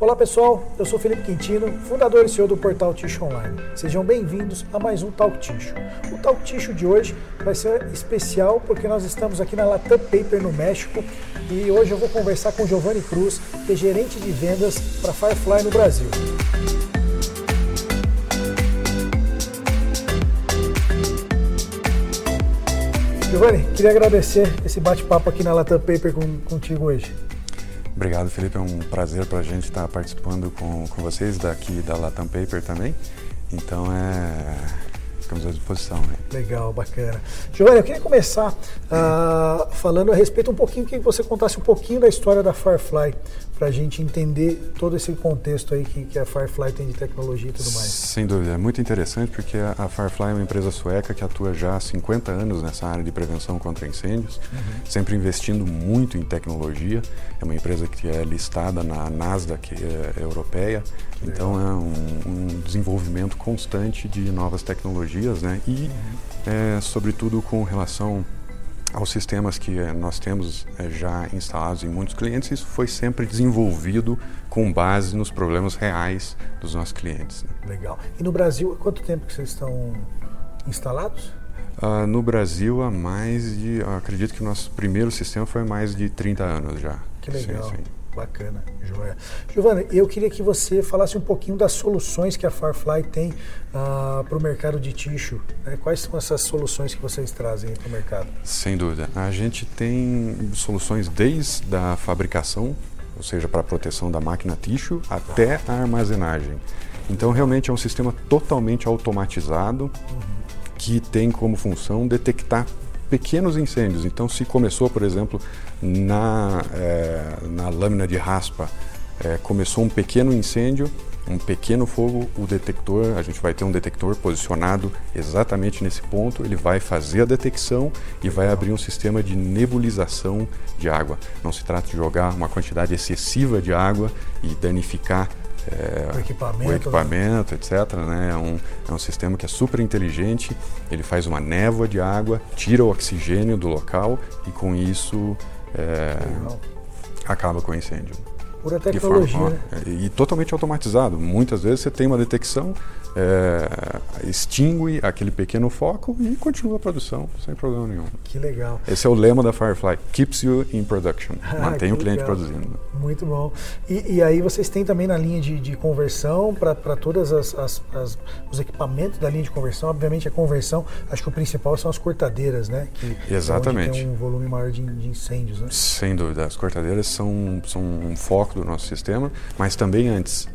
Olá pessoal, eu sou Felipe Quintino, fundador e CEO do portal Ticho Online. Sejam bem-vindos a mais um Talk Ticho. O Talk Ticho de hoje vai ser especial porque nós estamos aqui na Latam Paper no México e hoje eu vou conversar com Giovanni Cruz, que é gerente de vendas para Firefly no Brasil. Giovanni, queria agradecer esse bate-papo aqui na Latam Paper com, contigo hoje. Obrigado, Felipe. É um prazer para a gente estar participando com, com vocês daqui da Latam Paper também. Então, é, ficamos à disposição. Né? Legal, bacana. Giovanni, eu queria começar uh, falando a respeito um pouquinho, que você contasse um pouquinho da história da Firefly, para a gente entender todo esse contexto aí que, que, a Firefly tem de tecnologia e tudo mais. Sem dúvida, é muito interessante porque a Firefly é uma empresa sueca que atua já há 50 anos nessa área de prevenção contra incêndios, uhum. sempre investindo muito em tecnologia. É uma empresa que é listada na Nasdaq é, europeia, então é um, um, desenvolvimento constante de novas tecnologias, né? E, é, sobretudo, com relação aos sistemas que eh, nós temos eh, já instalados em muitos clientes, isso foi sempre desenvolvido com base nos problemas reais dos nossos clientes. Né? Legal. E no Brasil, há quanto tempo que vocês estão instalados? Uh, no Brasil, há mais de. acredito que o nosso primeiro sistema foi há mais de 30 anos já. Que legal. Sim, sim. Bacana, joia. Giovana, eu queria que você falasse um pouquinho das soluções que a Firefly tem ah, para o mercado de tixo. Né? Quais são essas soluções que vocês trazem para o mercado? Sem dúvida. A gente tem soluções desde a fabricação, ou seja, para a proteção da máquina tixo, até a armazenagem. Então, realmente é um sistema totalmente automatizado uhum. que tem como função detectar pequenos incêndios. Então, se começou, por exemplo, na, é, na lâmina de raspa, é, começou um pequeno incêndio, um pequeno fogo, o detector, a gente vai ter um detector posicionado exatamente nesse ponto, ele vai fazer a detecção e vai abrir um sistema de nebulização de água. Não se trata de jogar uma quantidade excessiva de água e danificar é, o equipamento, o equipamento né? etc. Né? É, um, é um sistema que é super inteligente, ele faz uma névoa de água, tira o oxigênio do local e com isso é, acaba com o incêndio. Pura tecnologia. Forma, né? E totalmente automatizado. Muitas vezes você tem uma detecção, é, extingue aquele pequeno foco e continua a produção sem problema nenhum. Que legal. Esse é o lema da Firefly: keeps you in production. Mantém o cliente legal. produzindo. Muito bom. E, e, aí vocês têm também na linha de, de conversão para todos os equipamentos da linha de conversão. Obviamente a conversão, acho que o principal são as cortadeiras, né? Que Exatamente. tem um volume maior de, de incêndios, né? Sem dúvida. As cortadeiras são, são um foco do nosso sistema, mas também antes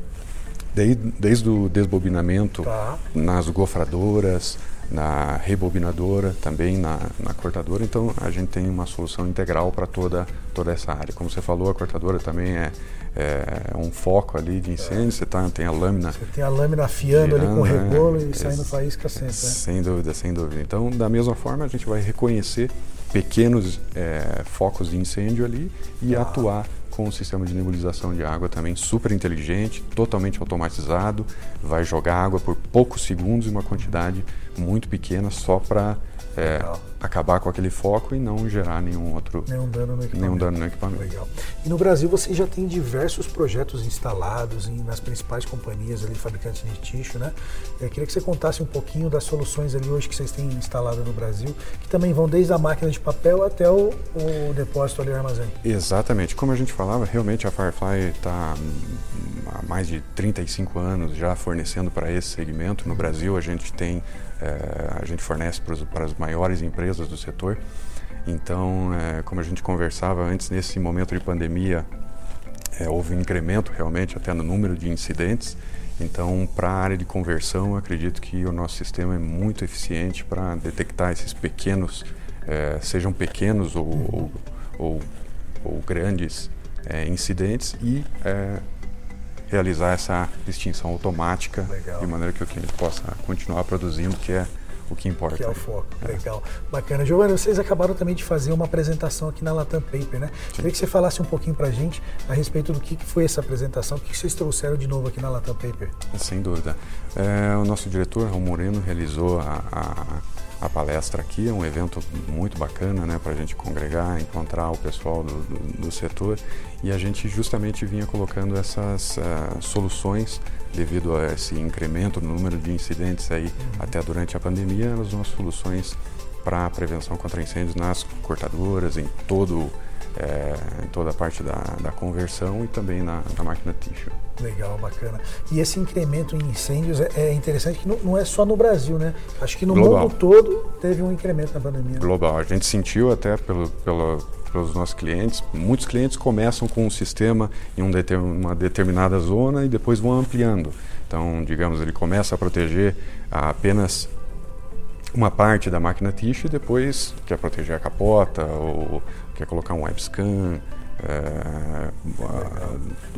Desde, desde o desbobinamento tá. nas gofradoras, na rebobinadora, também na, na, cortadora. Então a gente tem uma solução integral para toda, toda essa área. Como você falou, a cortadora também é, é um foco ali de incêndio. Você tá, tem a lâmina. Você tem a lâmina afiando ali com o rebolo é, e saindo faísca sempre. Né? Sem dúvida, sem dúvida. Então, da mesma forma, a gente vai reconhecer pequenos é, focos de incêndio ali e ah. atuar com um sistema de nebulização de água também super inteligente, totalmente automatizado, vai jogar água por poucos segundos em uma quantidade muito pequena só para é, acabar com aquele foco e não gerar nenhum outro nenhum dano no equipamento. Nenhum dano no equipamento. Legal. E no Brasil você já tem diversos projetos instalados em, nas principais companhias ali, fabricantes de tixo, né? Eu queria que você contasse um pouquinho das soluções ali hoje que vocês têm instalado no Brasil, que também vão desde a máquina de papel até o, o depósito ali no armazém. Exatamente. Como a gente falava, realmente a Firefly está há mais de 35 anos já fornecendo para esse segmento. No Brasil a gente tem é, a gente fornece para, os, para as maiores empresas do setor. Então, é, como a gente conversava antes, nesse momento de pandemia, é, houve um incremento realmente até no número de incidentes. Então, para a área de conversão, acredito que o nosso sistema é muito eficiente para detectar esses pequenos, é, sejam pequenos ou, ou, ou, ou grandes é, incidentes e realizar essa extinção automática Legal. de maneira que o cliente possa continuar produzindo, que é o que importa. Que é o foco. É. Legal. Bacana. Giovanni, vocês acabaram também de fazer uma apresentação aqui na Latam Paper, né? Sim. Queria que você falasse um pouquinho para a gente a respeito do que foi essa apresentação, o que vocês trouxeram de novo aqui na Latam Paper. Sem dúvida. É, o nosso diretor, Raul Moreno, realizou a, a, a palestra aqui, é um evento muito bacana né, para a gente congregar, encontrar o pessoal do, do, do, setor. E a gente justamente vinha colocando essas uh, soluções devido a esse incremento no número de incidentes aí até durante a pandemia, as nossas soluções para prevenção contra incêndios nas cortadoras, em todo é, em toda a parte da, da conversão e também na, na, máquina tissue. Legal, bacana. E esse incremento em incêndios é, é interessante que não, não, é só no Brasil, né? Acho que no Global. mundo todo teve um incremento na pandemia. Global. A gente sentiu até pelo, pelo, pelos nossos clientes. Muitos clientes começam com um sistema em um deter, uma determinada zona e depois vão ampliando. Então, digamos, ele começa a proteger apenas uma parte da máquina tissue e depois quer proteger a capota ou quer colocar um webscan, é,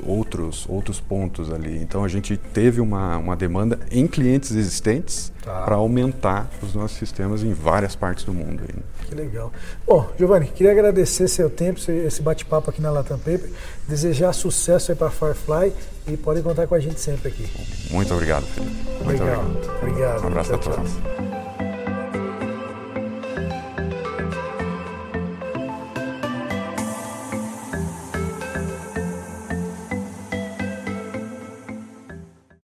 outros, outros pontos ali. Então a gente teve uma, uma demanda em clientes existentes tá. para aumentar os nossos sistemas em várias partes do mundo. Aí. Que legal. Bom, Giovanni, queria agradecer seu tempo, esse bate-papo aqui na Latam Paper, desejar sucesso aí para Firefly e podem contar com a gente sempre aqui. Muito obrigado, Felipe. Muito legal. obrigado. obrigado. Um abraço tchau, a todos. Tchau.